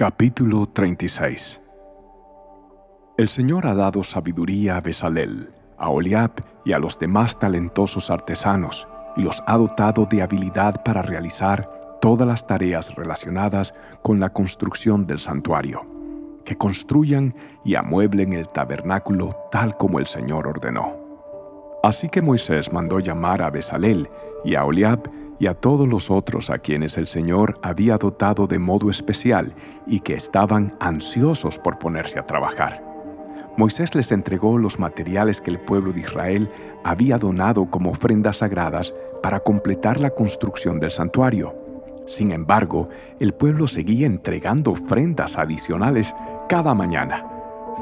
Capítulo 36 El Señor ha dado sabiduría a Besalel, a Oliab y a los demás talentosos artesanos, y los ha dotado de habilidad para realizar todas las tareas relacionadas con la construcción del santuario, que construyan y amueblen el tabernáculo tal como el Señor ordenó. Así que Moisés mandó llamar a Besalel y a Oliab y a todos los otros a quienes el Señor había dotado de modo especial y que estaban ansiosos por ponerse a trabajar. Moisés les entregó los materiales que el pueblo de Israel había donado como ofrendas sagradas para completar la construcción del santuario. Sin embargo, el pueblo seguía entregando ofrendas adicionales cada mañana.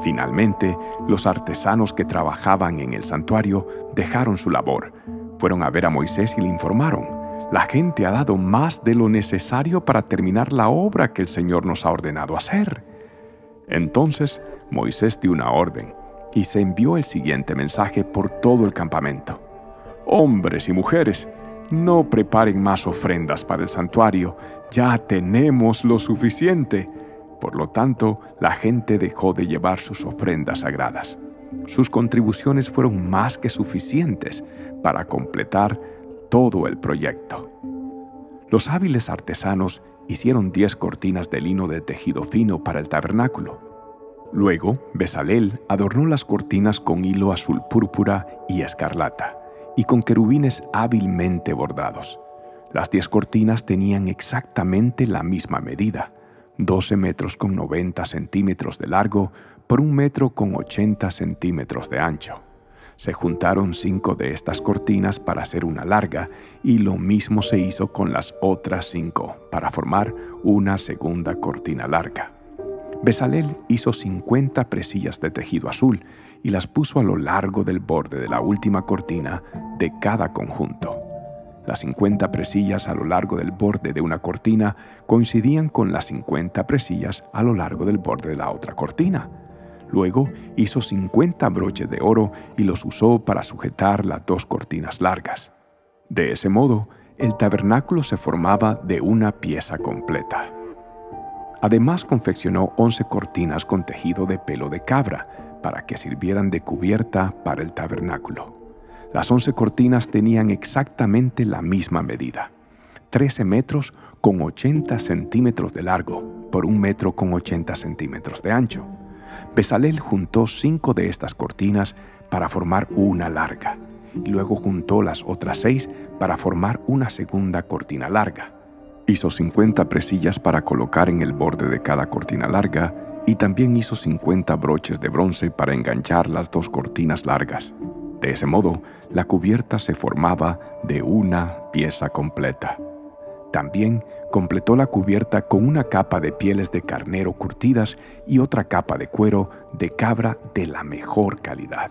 Finalmente, los artesanos que trabajaban en el santuario dejaron su labor. Fueron a ver a Moisés y le informaron, la gente ha dado más de lo necesario para terminar la obra que el Señor nos ha ordenado hacer. Entonces Moisés dio una orden y se envió el siguiente mensaje por todo el campamento. Hombres y mujeres, no preparen más ofrendas para el santuario, ya tenemos lo suficiente. Por lo tanto, la gente dejó de llevar sus ofrendas sagradas. Sus contribuciones fueron más que suficientes para completar todo el proyecto. Los hábiles artesanos hicieron diez cortinas de lino de tejido fino para el tabernáculo. Luego, Besalel adornó las cortinas con hilo azul púrpura y escarlata, y con querubines hábilmente bordados. Las diez cortinas tenían exactamente la misma medida, 12 metros con 90 centímetros de largo por un metro con 80 centímetros de ancho. Se juntaron cinco de estas cortinas para hacer una larga y lo mismo se hizo con las otras cinco para formar una segunda cortina larga. Besalel hizo 50 presillas de tejido azul y las puso a lo largo del borde de la última cortina de cada conjunto. Las 50 presillas a lo largo del borde de una cortina coincidían con las 50 presillas a lo largo del borde de la otra cortina. Luego hizo 50 broches de oro y los usó para sujetar las dos cortinas largas. De ese modo, el tabernáculo se formaba de una pieza completa. Además confeccionó 11 cortinas con tejido de pelo de cabra para que sirvieran de cubierta para el tabernáculo. Las 11 cortinas tenían exactamente la misma medida, 13 metros con 80 centímetros de largo por un metro con 80 centímetros de ancho. Besalel juntó cinco de estas cortinas para formar una larga, y luego juntó las otras seis para formar una segunda cortina larga. Hizo 50 presillas para colocar en el borde de cada cortina larga y también hizo 50 broches de bronce para enganchar las dos cortinas largas. De ese modo, la cubierta se formaba de una pieza completa. También completó la cubierta con una capa de pieles de carnero curtidas y otra capa de cuero de cabra de la mejor calidad.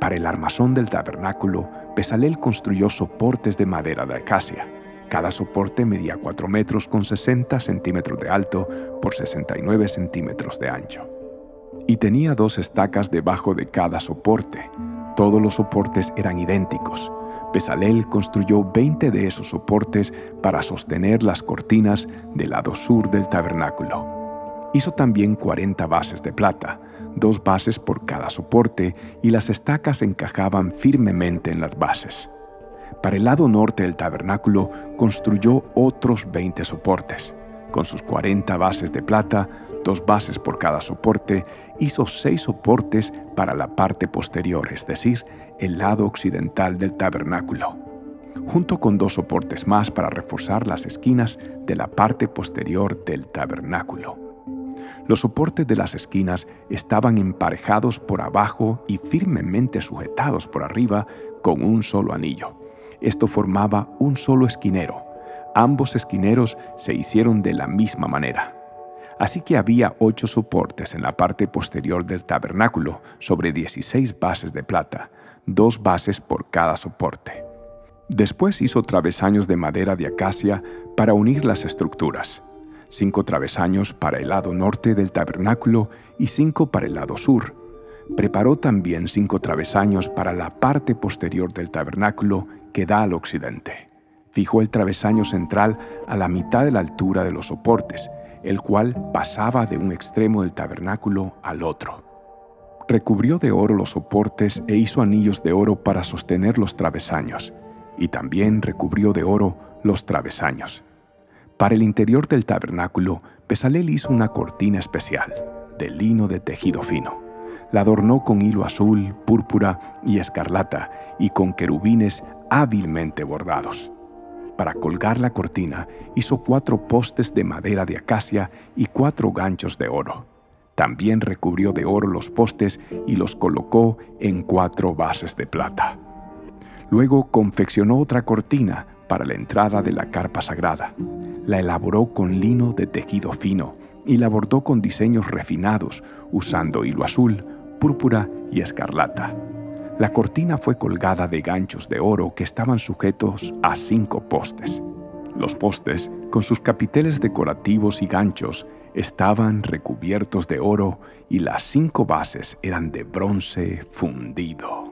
Para el armazón del tabernáculo, Pesalel construyó soportes de madera de acacia. Cada soporte medía 4 metros con 60 centímetros de alto por 69 centímetros de ancho. Y tenía dos estacas debajo de cada soporte. Todos los soportes eran idénticos, Besalel construyó 20 de esos soportes para sostener las cortinas del lado sur del tabernáculo. Hizo también 40 bases de plata, dos bases por cada soporte, y las estacas encajaban firmemente en las bases. Para el lado norte del tabernáculo construyó otros 20 soportes. Con sus 40 bases de plata, dos bases por cada soporte, hizo seis soportes para la parte posterior, es decir, el lado occidental del tabernáculo, junto con dos soportes más para reforzar las esquinas de la parte posterior del tabernáculo. Los soportes de las esquinas estaban emparejados por abajo y firmemente sujetados por arriba con un solo anillo. Esto formaba un solo esquinero. Ambos esquineros se hicieron de la misma manera. Así que había ocho soportes en la parte posterior del tabernáculo sobre 16 bases de plata, dos bases por cada soporte. Después hizo travesaños de madera de acacia para unir las estructuras, cinco travesaños para el lado norte del tabernáculo y cinco para el lado sur. Preparó también cinco travesaños para la parte posterior del tabernáculo que da al occidente. Fijó el travesaño central a la mitad de la altura de los soportes, el cual pasaba de un extremo del tabernáculo al otro. Recubrió de oro los soportes e hizo anillos de oro para sostener los travesaños, y también recubrió de oro los travesaños. Para el interior del tabernáculo, Pesalel hizo una cortina especial, de lino de tejido fino. La adornó con hilo azul, púrpura y escarlata, y con querubines hábilmente bordados. Para colgar la cortina, hizo cuatro postes de madera de acacia y cuatro ganchos de oro. También recubrió de oro los postes y los colocó en cuatro bases de plata. Luego confeccionó otra cortina para la entrada de la carpa sagrada. La elaboró con lino de tejido fino y la bordó con diseños refinados, usando hilo azul, púrpura y escarlata. La cortina fue colgada de ganchos de oro que estaban sujetos a cinco postes. Los postes, con sus capiteles decorativos y ganchos, estaban recubiertos de oro y las cinco bases eran de bronce fundido.